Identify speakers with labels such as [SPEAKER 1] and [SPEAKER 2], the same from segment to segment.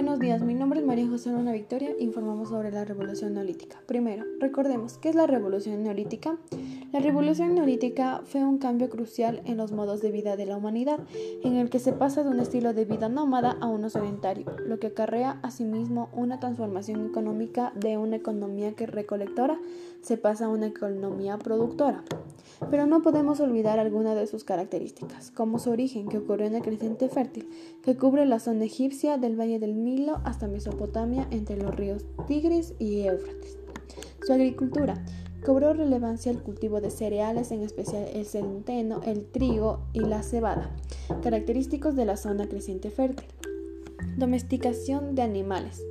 [SPEAKER 1] Buenos días, mi nombre es María José Luna Victoria. Informamos sobre la revolución neolítica. Primero, recordemos, ¿qué es la revolución neolítica? La revolución neolítica fue un cambio crucial en los modos de vida de la humanidad, en el que se pasa de un estilo de vida nómada a uno sedentario, lo que acarrea asimismo una transformación económica de una economía que recolectora se pasa a una economía productora. Pero no podemos olvidar alguna de sus características, como su origen, que ocurrió en el creciente fértil, que cubre la zona egipcia del Valle del Nilo hasta Mesopotamia entre los ríos Tigris y Éufrates. Su agricultura, Cobró relevancia el cultivo de cereales, en especial el centeno, el trigo y la cebada, característicos de la zona creciente fértil. Domesticación de animales.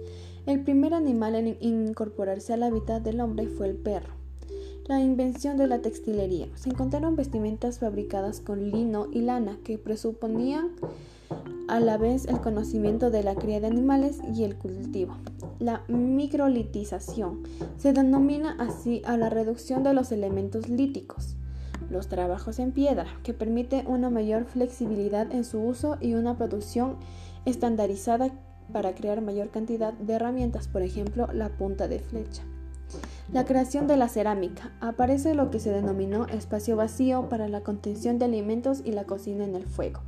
[SPEAKER 1] El primer animal en incorporarse al hábitat del hombre fue el perro. La invención de la textilería. Se encontraron vestimentas fabricadas con lino y lana que presuponían a la vez el conocimiento de la cría de animales y el cultivo. La microlitización se denomina así a la reducción de los elementos líticos. Los trabajos en piedra, que permite una mayor flexibilidad en su uso y una producción estandarizada para crear mayor cantidad de herramientas, por ejemplo, la punta de flecha. La creación de la cerámica. Aparece lo que se denominó espacio vacío para la contención de alimentos y la cocina en el fuego.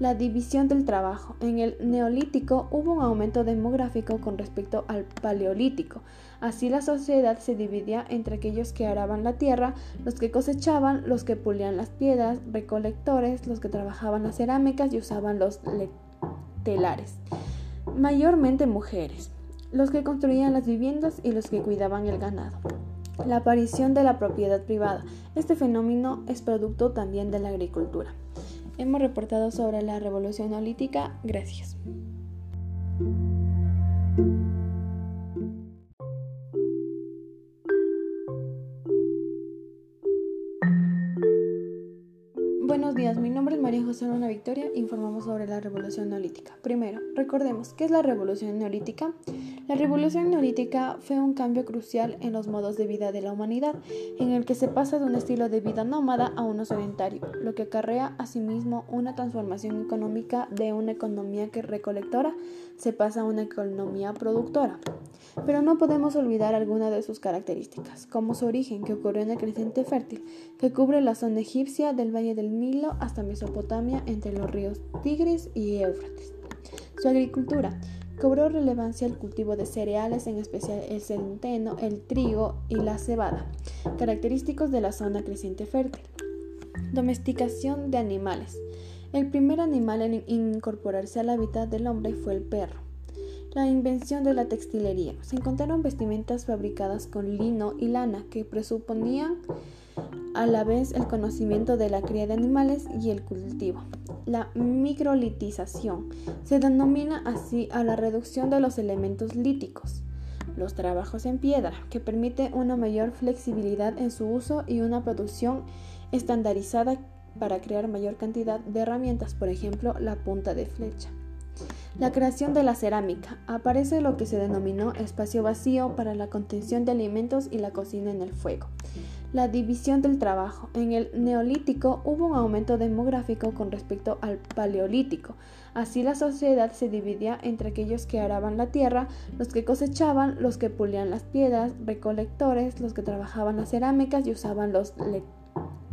[SPEAKER 1] La división del trabajo. En el neolítico hubo un aumento demográfico con respecto al paleolítico. Así la sociedad se dividía entre aquellos que araban la tierra, los que cosechaban, los que pulían las piedras, recolectores, los que trabajaban las cerámicas y usaban los telares. Mayormente mujeres, los que construían las viviendas y los que cuidaban el ganado. La aparición de la propiedad privada. Este fenómeno es producto también de la agricultura. Hemos reportado sobre la revolución neolítica. Gracias. Buenos días, mi nombre es María José Luna Victoria. Informamos sobre la revolución neolítica. Primero, recordemos, ¿qué es la revolución neolítica? La revolución neolítica fue un cambio crucial en los modos de vida de la humanidad, en el que se pasa de un estilo de vida nómada a uno sedentario, lo que acarrea asimismo una transformación económica de una economía que recolectora se pasa a una economía productora. Pero no podemos olvidar alguna de sus características, como su origen, que ocurrió en el creciente fértil, que cubre la zona egipcia del Valle del Hasta Mesopotamia entre los ríos Tigris y Éufrates. Su agricultura, Cobró relevancia el cultivo de cereales, en especial el centeno, el trigo y la cebada, característicos de la zona creciente fértil. Domesticación de animales. El primer animal en incorporarse al hábitat del hombre fue el perro. La invención de la textilería. Se encontraron vestimentas fabricadas con lino y lana que presuponían a la vez el conocimiento de la cría de animales y el cultivo. La microlitización se denomina así a la reducción de los elementos líticos. Los trabajos en piedra, que permite una mayor flexibilidad en su uso y una producción estandarizada para crear mayor cantidad de herramientas, por ejemplo, la punta de flecha. La creación de la cerámica. Aparece lo que se denominó espacio vacío para la contención de alimentos y la cocina en el fuego. La división del trabajo. En el neolítico hubo un aumento demográfico con respecto al paleolítico. Así la sociedad se dividía entre aquellos que araban la tierra, los que cosechaban, los que pulían las piedras, recolectores, los que trabajaban las cerámicas y usaban los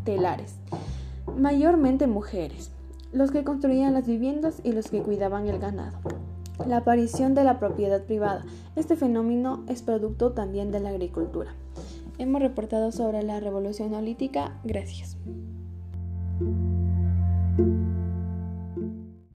[SPEAKER 1] telares. Mayormente mujeres los que construían las viviendas y los que cuidaban el ganado. La aparición de la propiedad privada. Este fenómeno es producto también de la agricultura. Hemos reportado sobre la revolución neolítica. Gracias.